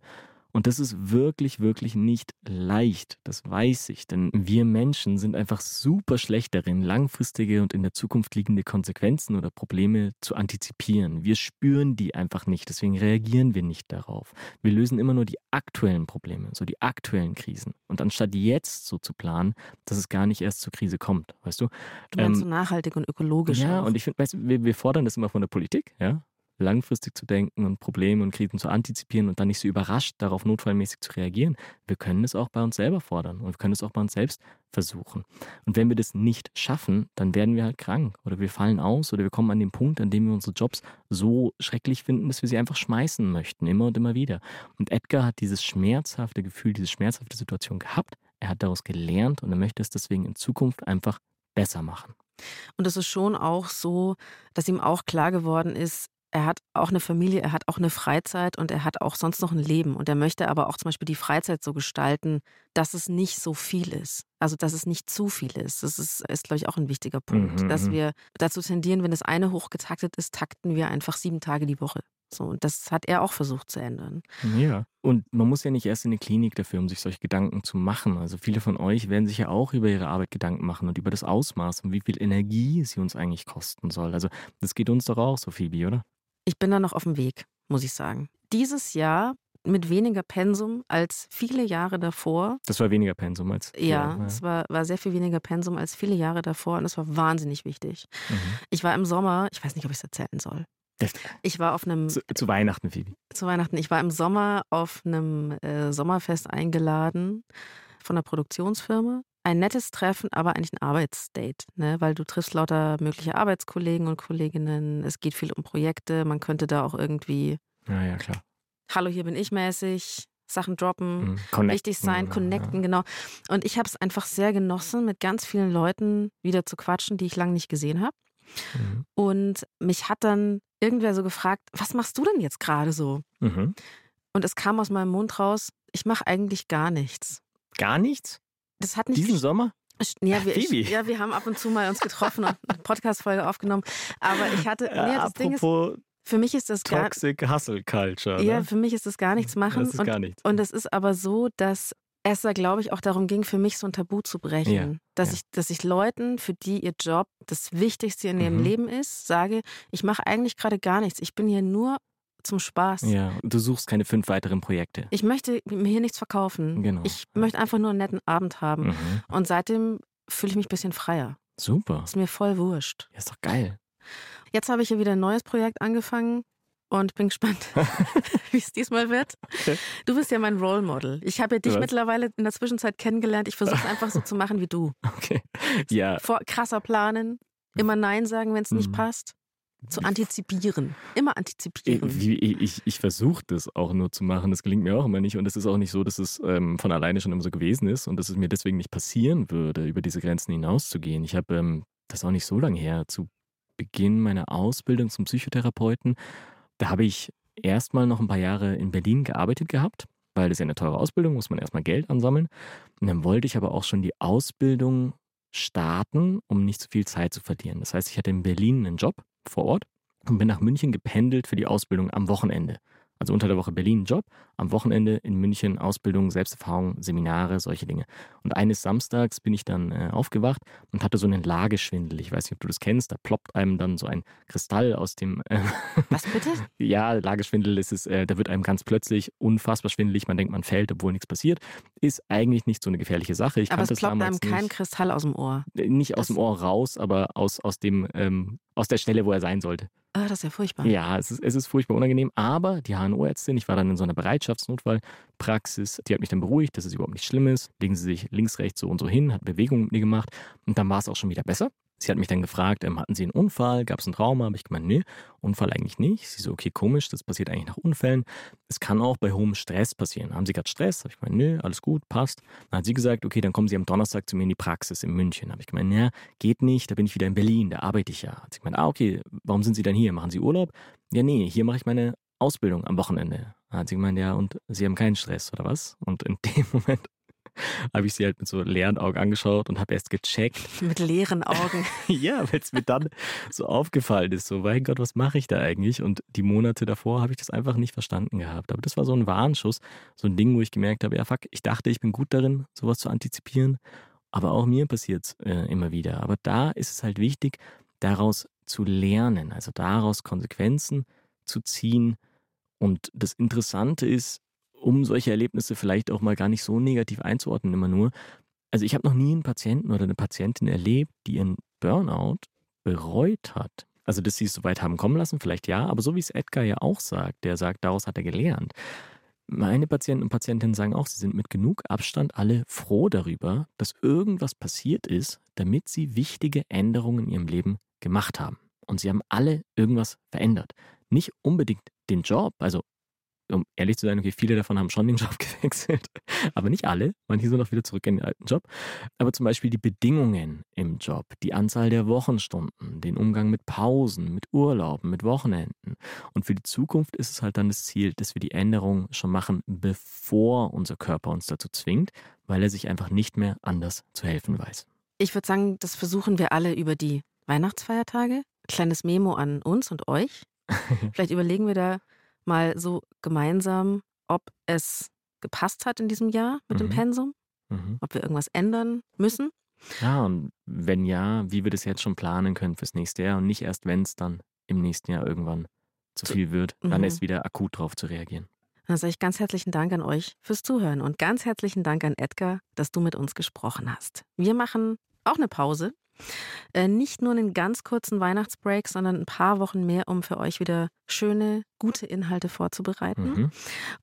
Und das ist wirklich, wirklich nicht leicht, das weiß ich, denn wir Menschen sind einfach super schlecht darin, langfristige und in der Zukunft liegende Konsequenzen oder Probleme zu antizipieren. Wir spüren die einfach nicht, deswegen reagieren wir nicht darauf. Wir lösen immer nur die aktuellen Probleme, so die aktuellen Krisen. Und anstatt jetzt so zu planen, dass es gar nicht erst zur Krise kommt, weißt du? Du meinst ähm, so nachhaltig und ökologisch. Ja, auch. und ich finde, weißt du, wir, wir fordern das immer von der Politik, ja langfristig zu denken und Probleme und Krisen zu antizipieren und dann nicht so überrascht darauf notfallmäßig zu reagieren. Wir können es auch bei uns selber fordern und wir können es auch bei uns selbst versuchen. Und wenn wir das nicht schaffen, dann werden wir halt krank oder wir fallen aus oder wir kommen an den Punkt, an dem wir unsere Jobs so schrecklich finden, dass wir sie einfach schmeißen möchten, immer und immer wieder. Und Edgar hat dieses schmerzhafte Gefühl, diese schmerzhafte Situation gehabt. Er hat daraus gelernt und er möchte es deswegen in Zukunft einfach besser machen. Und es ist schon auch so, dass ihm auch klar geworden ist, er hat auch eine Familie, er hat auch eine Freizeit und er hat auch sonst noch ein Leben. Und er möchte aber auch zum Beispiel die Freizeit so gestalten, dass es nicht so viel ist. Also, dass es nicht zu viel ist. Das ist, ist glaube ich, auch ein wichtiger Punkt. Mhm, dass mhm. wir dazu tendieren, wenn das eine hochgetaktet ist, takten wir einfach sieben Tage die Woche. So, und das hat er auch versucht zu ändern. Ja. Und man muss ja nicht erst in eine Klinik dafür, um sich solche Gedanken zu machen. Also viele von euch werden sich ja auch über ihre Arbeit Gedanken machen und über das Ausmaß und wie viel Energie sie uns eigentlich kosten soll. Also das geht uns doch auch so, Phoebe, oder? Ich bin da noch auf dem Weg, muss ich sagen. Dieses Jahr mit weniger Pensum als viele Jahre davor. Das war weniger Pensum als. Ja, ja. es war, war sehr viel weniger Pensum als viele Jahre davor und es war wahnsinnig wichtig. Mhm. Ich war im Sommer, ich weiß nicht, ob ich es erzählen soll. Ich war auf einem. Zu, zu, Weihnachten, Phoebe. Zu Weihnachten. Ich war im Sommer auf einem äh, Sommerfest eingeladen von einer Produktionsfirma ein nettes Treffen, aber eigentlich ein Arbeitsdate, ne? weil du triffst lauter mögliche Arbeitskollegen und Kolleginnen. Es geht viel um Projekte. Man könnte da auch irgendwie. Ja, ja, klar. Hallo, hier bin ich mäßig. Sachen droppen, mhm. wichtig sein, connecten, ja. genau. Und ich habe es einfach sehr genossen, mit ganz vielen Leuten wieder zu quatschen, die ich lange nicht gesehen habe. Mhm. Und mich hat dann irgendwer so gefragt, was machst du denn jetzt gerade so? Mhm. Und es kam aus meinem Mund raus, ich mache eigentlich gar nichts. Gar nichts? Das hat nicht Diesen Sommer? Ja wir, ich, ja, wir haben ab und zu mal uns getroffen und eine Podcast-Folge aufgenommen. Aber ich hatte. Ja, nee, das Ding ist, für mich ist das gar Toxic Hustle Culture. Ja, ne? für mich ist das gar nichts machen. Das ist und, gar nichts. Und es ist aber so, dass es da, glaube ich, auch darum ging, für mich so ein Tabu zu brechen. Ja, dass, ja. Ich, dass ich Leuten, für die ihr Job das Wichtigste in ihrem mhm. Leben ist, sage, ich mache eigentlich gerade gar nichts. Ich bin hier nur zum Spaß. Ja, du suchst keine fünf weiteren Projekte. Ich möchte mir hier nichts verkaufen. Genau. Ich möchte einfach nur einen netten Abend haben. Mhm. Und seitdem fühle ich mich ein bisschen freier. Super. Ist mir voll wurscht. Ja, ist doch geil. Jetzt habe ich hier wieder ein neues Projekt angefangen und bin gespannt, wie es diesmal wird. Du bist ja mein Role Model. Ich habe ja dich Was? mittlerweile in der Zwischenzeit kennengelernt. Ich versuche es einfach so zu machen wie du. Okay. Ja, Vor, krasser planen, immer Nein sagen, wenn es nicht Mhm. passt. Zu antizipieren. Immer ich, antizipieren. wie- ich, ich versuche das auch nur zu machen. Das gelingt mir auch immer nicht. Und es ist auch nicht so, dass es ähm, von alleine schon immer so gewesen ist und dass es mir deswegen nicht passieren würde, über diese Grenzen hinauszugehen. Ich habe ähm, das auch nicht so lange her, zu Beginn meiner Ausbildung zum Psychotherapeuten. Da habe ich erstmal noch ein paar Jahre in Berlin gearbeitet gehabt, weil das ja eine teure Ausbildung, muss man erstmal Geld ansammeln. Und dann wollte ich aber auch schon die Ausbildung starten, um nicht zu viel Zeit zu verlieren. Das heißt, ich hatte in Berlin einen Job vor Ort und bin nach München gependelt für die Ausbildung am Wochenende. Also unter der Woche Berlin Job, am Wochenende in München Ausbildung, Selbsterfahrung, Seminare, solche Dinge. Und eines Samstags bin ich dann äh, aufgewacht und hatte so einen Lageschwindel. Ich weiß nicht, ob du das kennst. Da ploppt einem dann so ein Kristall aus dem. Äh, Was bitte? ja, Lageschwindel ist es, äh, da wird einem ganz plötzlich unfassbar schwindelig. Man denkt, man fällt, obwohl nichts passiert. Ist eigentlich nicht so eine gefährliche Sache. Ich Aber es ploppt einem kein nicht. Kristall aus dem Ohr. Äh, Nicht aus Das- dem Ohr raus, aber aus, aus, dem, ähm, aus der Stelle, wo er sein sollte. Ah, das ist ja furchtbar. Ja, es ist, es ist furchtbar unangenehm, aber die HNO-Ärztin, ich war dann in so einer Bereitschaftsnotfallpraxis, die hat mich dann beruhigt, dass es überhaupt nicht schlimm ist. Legen Sie sich links, rechts so und so hin, hat Bewegungen mit mir gemacht und dann war es auch schon wieder besser. Sie hat mich dann gefragt, ähm, hatten Sie einen Unfall, gab es ein Trauma? Habe ich gemeint, nee, Unfall eigentlich nicht. Sie so, okay, komisch, das passiert eigentlich nach Unfällen. Es kann auch bei hohem Stress passieren. Haben Sie gerade Stress? Habe ich gemeint, nö, alles gut, passt. Dann hat sie gesagt, okay, dann kommen Sie am Donnerstag zu mir in die Praxis in München. Habe ich gemeint, ja, geht nicht, da bin ich wieder in Berlin, da arbeite ich ja. Hat sie gemeint, ah, okay, warum sind Sie dann hier? Machen Sie Urlaub? Ja, nee, hier mache ich meine Ausbildung am Wochenende. Hat sie gemeint, ja, und Sie haben keinen Stress, oder was? Und in dem Moment habe ich sie halt mit so leeren Augen angeschaut und habe erst gecheckt, Mit leeren Augen. ja, weil es mir dann so aufgefallen ist, so, mein Gott, was mache ich da eigentlich? Und die Monate davor habe ich das einfach nicht verstanden gehabt. Aber das war so ein Warnschuss, so ein Ding, wo ich gemerkt habe, ja, fuck, ich dachte, ich bin gut darin, sowas zu antizipieren. Aber auch mir passiert es äh, immer wieder. Aber da ist es halt wichtig, daraus zu lernen, also daraus Konsequenzen zu ziehen. Und das Interessante ist, um solche Erlebnisse vielleicht auch mal gar nicht so negativ einzuordnen, immer nur. Also ich habe noch nie einen Patienten oder eine Patientin erlebt, die ihren Burnout bereut hat. Also, dass sie es so weit haben kommen lassen, vielleicht ja, aber so wie es Edgar ja auch sagt, der sagt, daraus hat er gelernt. Meine Patienten und Patientinnen sagen auch, sie sind mit genug Abstand alle froh darüber, dass irgendwas passiert ist, damit sie wichtige Änderungen in ihrem Leben gemacht haben. Und sie haben alle irgendwas verändert. Nicht unbedingt den Job, also um ehrlich zu sein, okay, viele davon haben schon den Job gewechselt, aber nicht alle. Manche sind auch wieder zurück in den alten Job. Aber zum Beispiel die Bedingungen im Job, die Anzahl der Wochenstunden, den Umgang mit Pausen, mit Urlauben, mit Wochenenden. Und für die Zukunft ist es halt dann das Ziel, dass wir die Änderung schon machen, bevor unser Körper uns dazu zwingt, weil er sich einfach nicht mehr anders zu helfen weiß. Ich würde sagen, das versuchen wir alle über die Weihnachtsfeiertage. Kleines Memo an uns und euch. Vielleicht überlegen wir da mal so gemeinsam, ob es gepasst hat in diesem Jahr mit dem Mhm. Pensum, Mhm. ob wir irgendwas ändern müssen. Ja, und wenn ja, wie wir das jetzt schon planen können fürs nächste Jahr und nicht erst, wenn es dann im nächsten Jahr irgendwann zu viel wird, dann Mhm. erst wieder akut drauf zu reagieren. Dann sage ich ganz herzlichen Dank an euch fürs Zuhören und ganz herzlichen Dank an Edgar, dass du mit uns gesprochen hast. Wir machen auch eine Pause. Äh, nicht nur einen ganz kurzen Weihnachtsbreak, sondern ein paar Wochen mehr, um für euch wieder schöne, gute Inhalte vorzubereiten. Mhm.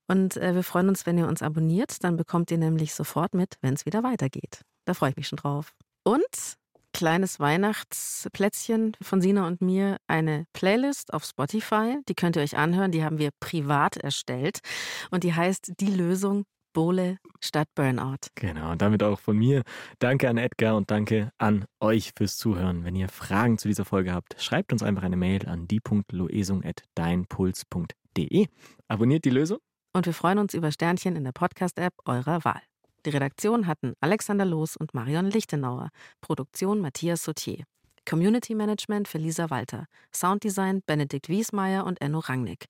Und äh, wir freuen uns, wenn ihr uns abonniert. Dann bekommt ihr nämlich sofort mit, wenn es wieder weitergeht. Da freue ich mich schon drauf. Und kleines Weihnachtsplätzchen von Sina und mir, eine Playlist auf Spotify. Die könnt ihr euch anhören. Die haben wir privat erstellt. Und die heißt Die Lösung Bole statt Burnout. Genau, und damit auch von mir. Danke an Edgar und danke an euch fürs Zuhören. Wenn ihr Fragen zu dieser Folge habt, schreibt uns einfach eine Mail an die.loesung.deinpuls.de. Abonniert die Lösung. Und wir freuen uns über Sternchen in der Podcast-App eurer Wahl. Die Redaktion hatten Alexander Loos und Marion Lichtenauer. Produktion Matthias Sautier. Community Management für Lisa Walter. Sounddesign Benedikt Wiesmeier und Enno Rangnick.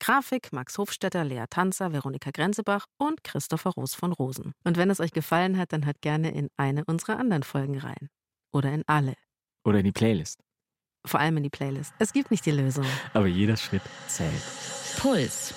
Grafik Max Hofstetter, Lea Tanzer, Veronika Grenzebach und Christopher Roos von Rosen. Und wenn es euch gefallen hat, dann hört gerne in eine unserer anderen Folgen rein. Oder in alle. Oder in die Playlist. Vor allem in die Playlist. Es gibt nicht die Lösung. Aber jeder Schritt zählt. Puls.